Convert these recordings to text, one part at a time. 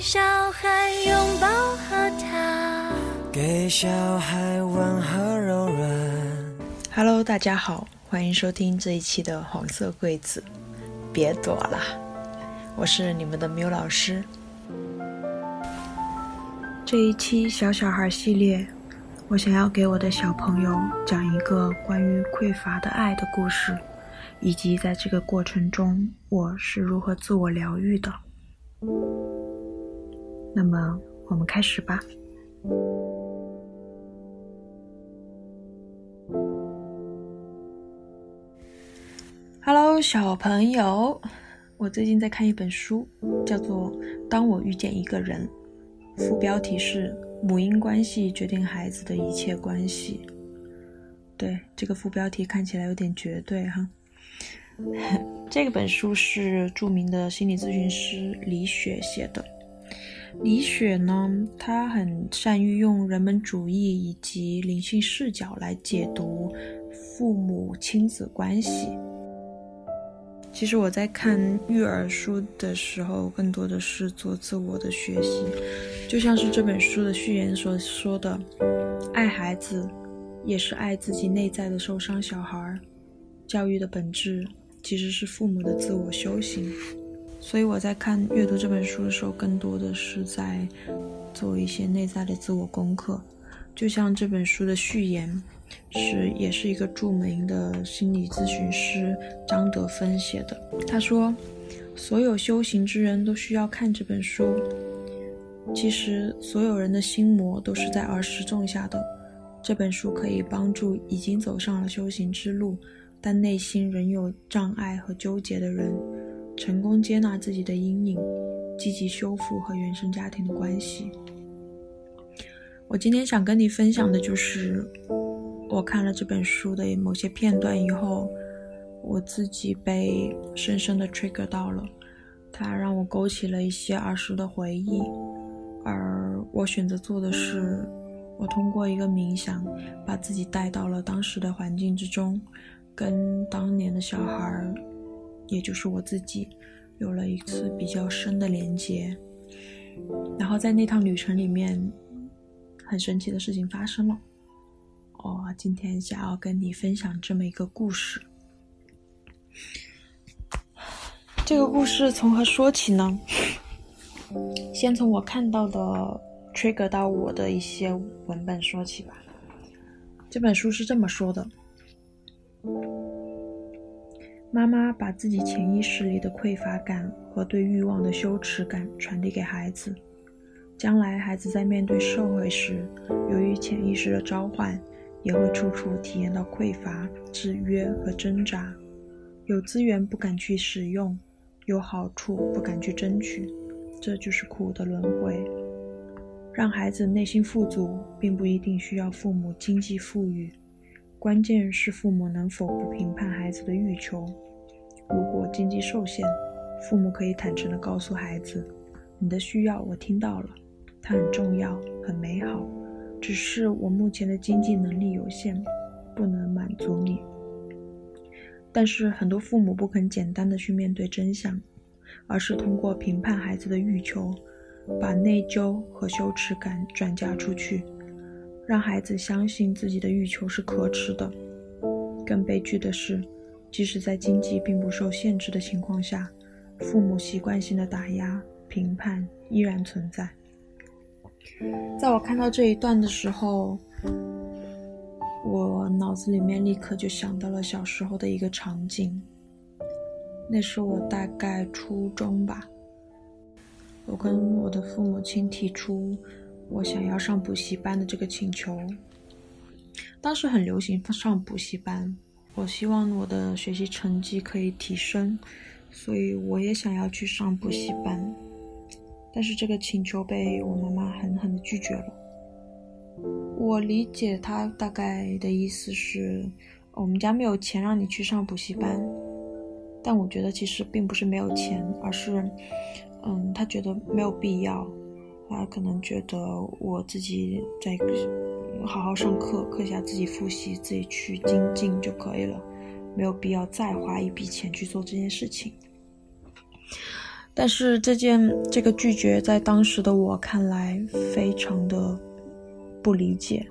小孩拥抱和他，给小孩温和柔软。Hello，大家好，欢迎收听这一期的黄色柜子，别躲了，我是你们的缪老师。这一期小小孩系列，我想要给我的小朋友讲一个关于匮乏的爱的故事，以及在这个过程中我是如何自我疗愈的。那么，我们开始吧。Hello，小朋友，我最近在看一本书，叫做《当我遇见一个人》，副标题是“母婴关系决定孩子的一切关系”。对，这个副标题看起来有点绝对哈。这个本书是著名的心理咨询师李雪写的。李雪呢，她很善于用人文主义以及灵性视角来解读父母亲子关系。其实我在看育儿书的时候，更多的是做自我的学习，就像是这本书的序言所说的：“爱孩子，也是爱自己内在的受伤小孩。教育的本质其实是父母的自我修行。”所以我在看阅读这本书的时候，更多的是在做一些内在的自我功课。就像这本书的序言。是，也是一个著名的心理咨询师张德芬写的。他说，所有修行之人都需要看这本书。其实，所有人的心魔都是在儿时种下的。这本书可以帮助已经走上了修行之路，但内心仍有障碍和纠结的人，成功接纳自己的阴影，积极修复和原生家庭的关系。我今天想跟你分享的就是。我看了这本书的某些片段以后，我自己被深深的 trigger 到了，它让我勾起了一些儿时的回忆，而我选择做的是，我通过一个冥想，把自己带到了当时的环境之中，跟当年的小孩，也就是我自己，有了一次比较深的连接，然后在那趟旅程里面，很神奇的事情发生了。我、今天想要跟你分享这么一个故事。这个故事从何说起呢？先从我看到的 trigger 到我的一些文本说起吧。这本书是这么说的：妈妈把自己潜意识里的匮乏感和对欲望的羞耻感传递给孩子，将来孩子在面对社会时，由于潜意识的召唤。也会处处体验到匮乏、制约和挣扎，有资源不敢去使用，有好处不敢去争取，这就是苦的轮回。让孩子内心富足，并不一定需要父母经济富裕，关键是父母能否不评判孩子的欲求。如果经济受限，父母可以坦诚地告诉孩子：“你的需要我听到了，它很重要，很美好。”只是我目前的经济能力有限，不能满足你。但是很多父母不肯简单的去面对真相，而是通过评判孩子的欲求，把内疚和羞耻感转嫁出去，让孩子相信自己的欲求是可耻的。更悲剧的是，即使在经济并不受限制的情况下，父母习惯性的打压、评判依然存在。在我看到这一段的时候，我脑子里面立刻就想到了小时候的一个场景。那是我大概初中吧，我跟我的父母亲提出我想要上补习班的这个请求。当时很流行上补习班，我希望我的学习成绩可以提升，所以我也想要去上补习班。但是这个请求被我妈妈狠狠地拒绝了。我理解她大概的意思是，我们家没有钱让你去上补习班。但我觉得其实并不是没有钱，而是，嗯，她觉得没有必要。他可能觉得我自己在好好上课，课下自己复习，自己去精进就可以了，没有必要再花一笔钱去做这件事情。但是这件这个拒绝在当时的我看来非常的不理解，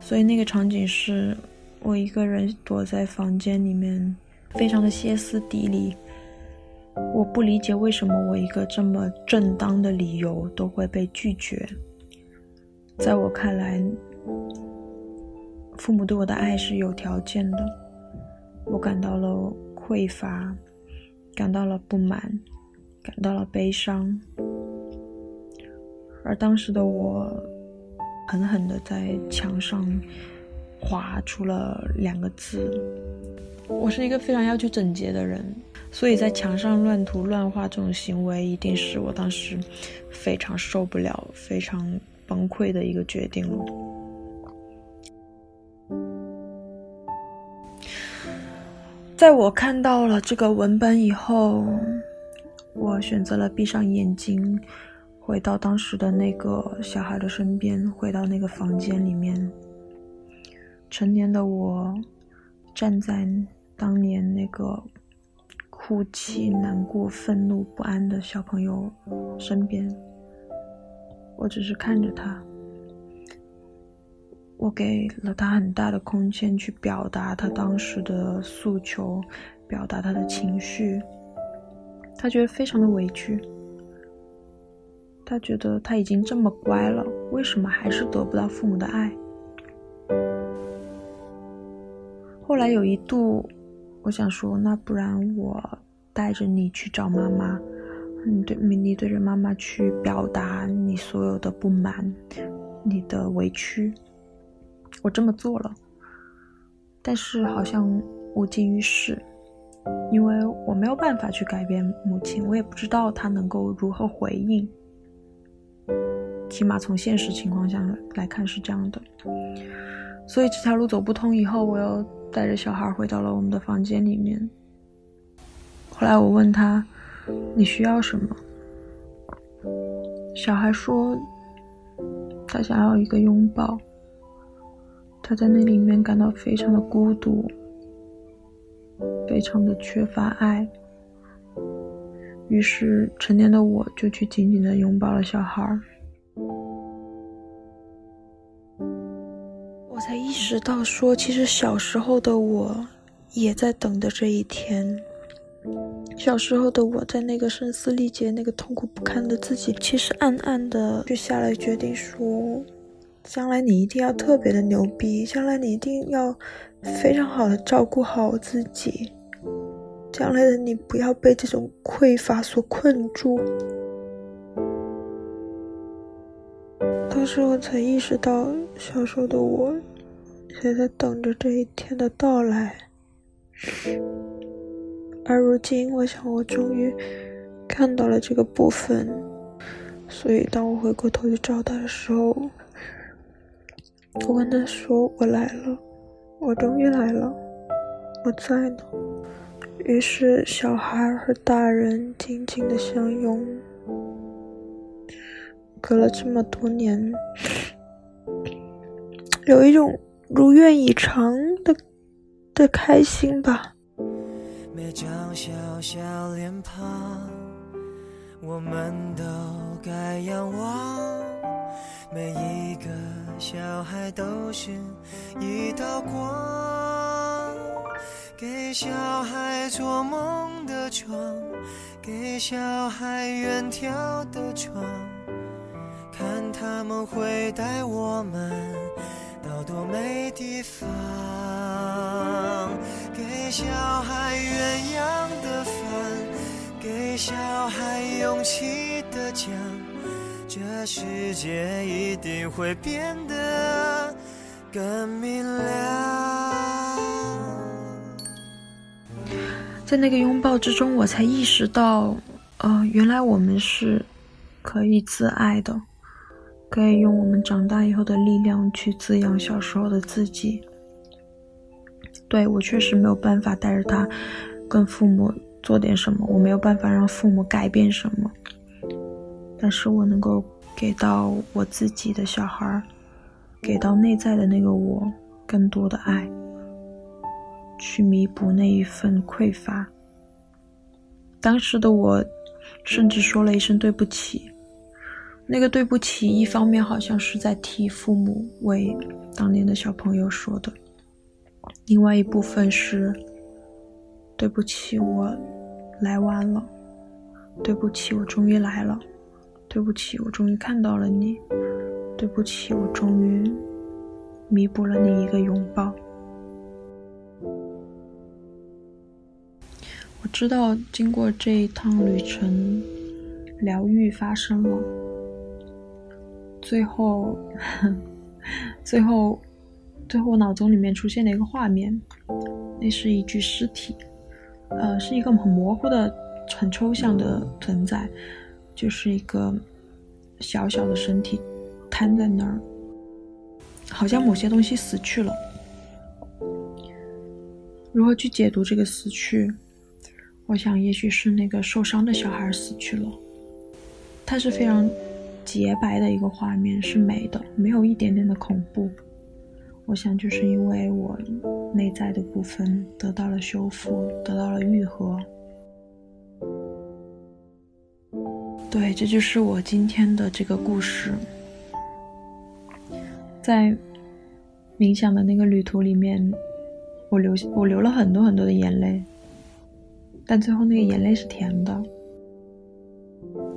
所以那个场景是我一个人躲在房间里面，非常的歇斯底里。我不理解为什么我一个这么正当的理由都会被拒绝。在我看来，父母对我的爱是有条件的，我感到了匮乏，感到了不满。感到了悲伤，而当时的我狠狠地在墙上划出了两个字。我是一个非常要求整洁的人，所以在墙上乱涂乱画这种行为，一定是我当时非常受不了、非常崩溃的一个决定了。在我看到了这个文本以后。我选择了闭上眼睛，回到当时的那个小孩的身边，回到那个房间里面。成年的我站在当年那个哭泣、难过、愤怒、不安的小朋友身边，我只是看着他，我给了他很大的空间去表达他当时的诉求，表达他的情绪。他觉得非常的委屈，他觉得他已经这么乖了，为什么还是得不到父母的爱？后来有一度，我想说，那不然我带着你去找妈妈，你对，你对着妈妈去表达你所有的不满，你的委屈。我这么做了，但是好像无济于事。因为我没有办法去改变母亲，我也不知道她能够如何回应。起码从现实情况下来看是这样的。所以这条路走不通以后，我又带着小孩回到了我们的房间里面。后来我问他：“你需要什么？”小孩说：“他想要一个拥抱。他在那里面感到非常的孤独。”非常的缺乏爱，于是成年的我就去紧紧的拥抱了小孩。识到，说其实小时候的我也在等着这一天。小时候的我在那个声嘶力竭、那个痛苦不堪的自己，其实暗暗的就下了决定，说将来你一定要特别的牛逼，将来你一定要非常好的照顾好自己。将来的你不要被这种匮乏所困住。当时我才意识到，小时候的我也在等着这一天的到来。而如今，我想我终于看到了这个部分。所以，当我回过头去找他的时候，我跟他说：“我来了，我终于来了，我在呢。”于是，小孩和大人紧紧的相拥。隔了这么多年，有一种如愿以偿的的开心吧。每张小小脸庞，我们都该仰望。每一个小孩都是一道光。给小孩做梦的床，给小孩远眺的窗，看他们会带我们多没地方。给小孩鸳鸯的饭，给小孩勇气的奖，这世界一定会变得更明亮。在那个拥抱之中，我才意识到，呃，原来我们是可以自爱的，可以用我们长大以后的力量去滋养小时候的自己。对我确实没有办法带着他跟父母做点什么，我没有办法让父母改变什么，但是我能够给到我自己的小孩，给到内在的那个我更多的爱。去弥补那一份匮乏。当时的我甚至说了一声对不起。那个对不起，一方面好像是在替父母为当年的小朋友说的，另外一部分是对不起，我来晚了，对不起，我终于来了，对不起，我终于看到了你，对不起，我终于弥补了你一个拥抱。我知道，经过这一趟旅程，疗愈发生了。最后，最后，最后，我脑中里面出现了一个画面，那是一具尸体，呃，是一个很模糊的、很抽象的存在，就是一个小小的身体瘫在那儿，好像某些东西死去了。如何去解读这个死去？我想，也许是那个受伤的小孩死去了。他是非常洁白的一个画面，是美的，没有一点点的恐怖。我想，就是因为我内在的部分得到了修复，得到了愈合。对，这就是我今天的这个故事。在冥想的那个旅途里面，我流我流了很多很多的眼泪。但最后那个眼泪是甜的。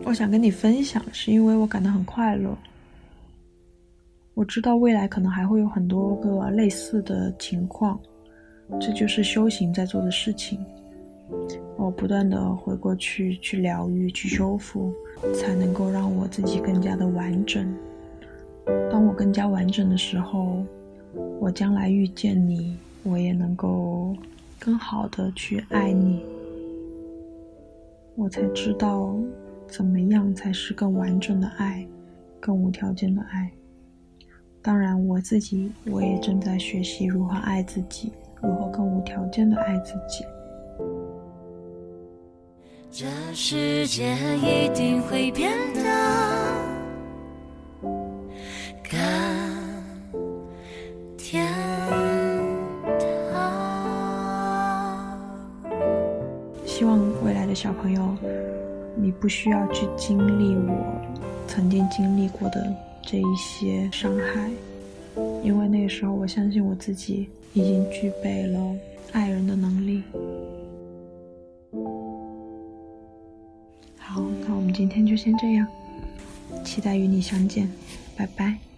我想跟你分享，是因为我感到很快乐。我知道未来可能还会有很多个类似的情况，这就是修行在做的事情。我不断的回过去，去疗愈，去修复，才能够让我自己更加的完整。当我更加完整的时候，我将来遇见你，我也能够更好的去爱你。我才知道，怎么样才是更完整的爱，更无条件的爱。当然，我自己我也正在学习如何爱自己，如何更无条件的爱自己。这世界一定会变得。不需要去经历我曾经经历过的这一些伤害，因为那个时候我相信我自己已经具备了爱人的能力。好，那我们今天就先这样，期待与你相见，拜拜。